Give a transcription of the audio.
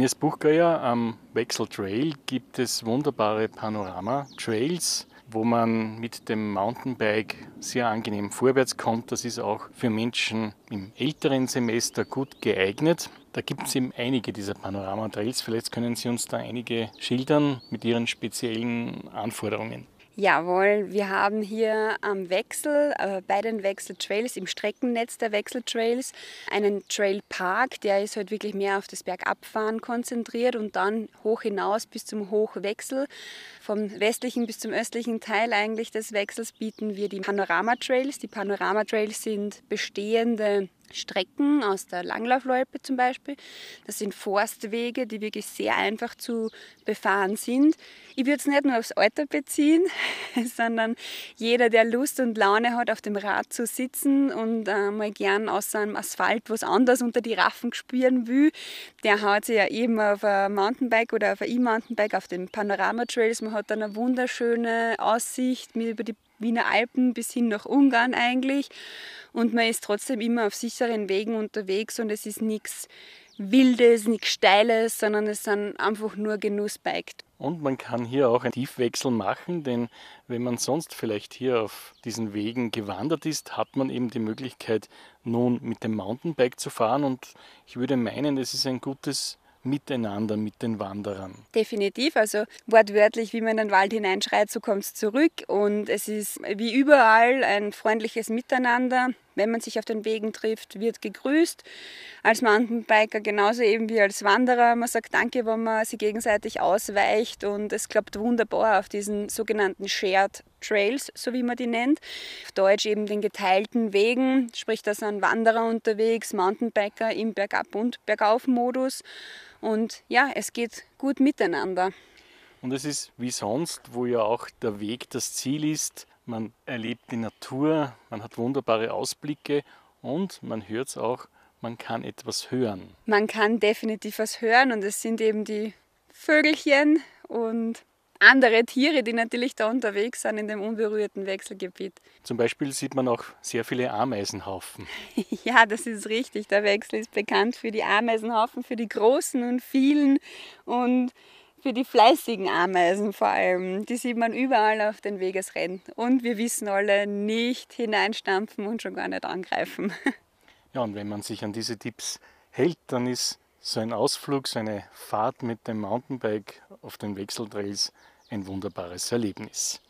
Ines Buchgeier, am Wechseltrail gibt es wunderbare Panorama-Trails, wo man mit dem Mountainbike sehr angenehm vorwärts kommt. Das ist auch für Menschen im älteren Semester gut geeignet. Da gibt es eben einige dieser Panorama-Trails. Vielleicht können Sie uns da einige schildern mit Ihren speziellen Anforderungen. Jawohl, wir haben hier am Wechsel, äh, bei den Wechseltrails, im Streckennetz der Wechseltrails, einen Trailpark, der ist halt wirklich mehr auf das Bergabfahren konzentriert und dann hoch hinaus bis zum Hochwechsel. Vom westlichen bis zum östlichen Teil eigentlich des Wechsels bieten wir die Panorama-Trails. Die Panorama-Trails sind bestehende Strecken aus der Langlaufloipe zum Beispiel. Das sind Forstwege, die wirklich sehr einfach zu befahren sind. Ich würde es nicht nur aufs Alter beziehen, sondern jeder, der Lust und Laune hat, auf dem Rad zu sitzen und äh, mal gern aus einem Asphalt was anderes unter die Raffen spüren will, der haut sich ja eben auf ein Mountainbike oder auf ein E-Mountainbike auf den Panorama-Trails. Man hat dann eine wunderschöne Aussicht über die Wiener Alpen bis hin nach Ungarn eigentlich. Und man ist trotzdem immer auf sicheren Wegen unterwegs und es ist nichts Wildes, nichts Steiles, sondern es sind einfach nur Genussbike. Und man kann hier auch einen Tiefwechsel machen, denn wenn man sonst vielleicht hier auf diesen Wegen gewandert ist, hat man eben die Möglichkeit, nun mit dem Mountainbike zu fahren. Und ich würde meinen, es ist ein gutes miteinander mit den Wanderern. Definitiv, also wortwörtlich, wie man in den Wald hineinschreit, so kommt es zurück und es ist wie überall ein freundliches Miteinander. Wenn man sich auf den Wegen trifft, wird gegrüßt. Als Mountainbiker genauso eben wie als Wanderer. Man sagt Danke, wenn man sich gegenseitig ausweicht und es klappt wunderbar auf diesen sogenannten Shared Trails, so wie man die nennt. Auf Deutsch eben den geteilten Wegen, sprich da sind Wanderer unterwegs, Mountainbiker im Bergab- und Bergauf-Modus. Und ja, es geht gut miteinander. Und es ist wie sonst, wo ja auch der Weg das Ziel ist. Man erlebt die Natur, man hat wunderbare Ausblicke und man hört es auch, man kann etwas hören. Man kann definitiv was hören und es sind eben die Vögelchen und andere Tiere, die natürlich da unterwegs sind in dem unberührten Wechselgebiet. Zum Beispiel sieht man auch sehr viele Ameisenhaufen. ja, das ist richtig. Der Wechsel ist bekannt für die Ameisenhaufen, für die großen und vielen und für die fleißigen Ameisen vor allem. Die sieht man überall auf den Wegesrennen. Und wir wissen alle, nicht hineinstampfen und schon gar nicht angreifen. ja, und wenn man sich an diese Tipps hält, dann ist so ein Ausflug, so eine Fahrt mit dem Mountainbike auf den Wechseltrails ein wunderbares Erlebnis.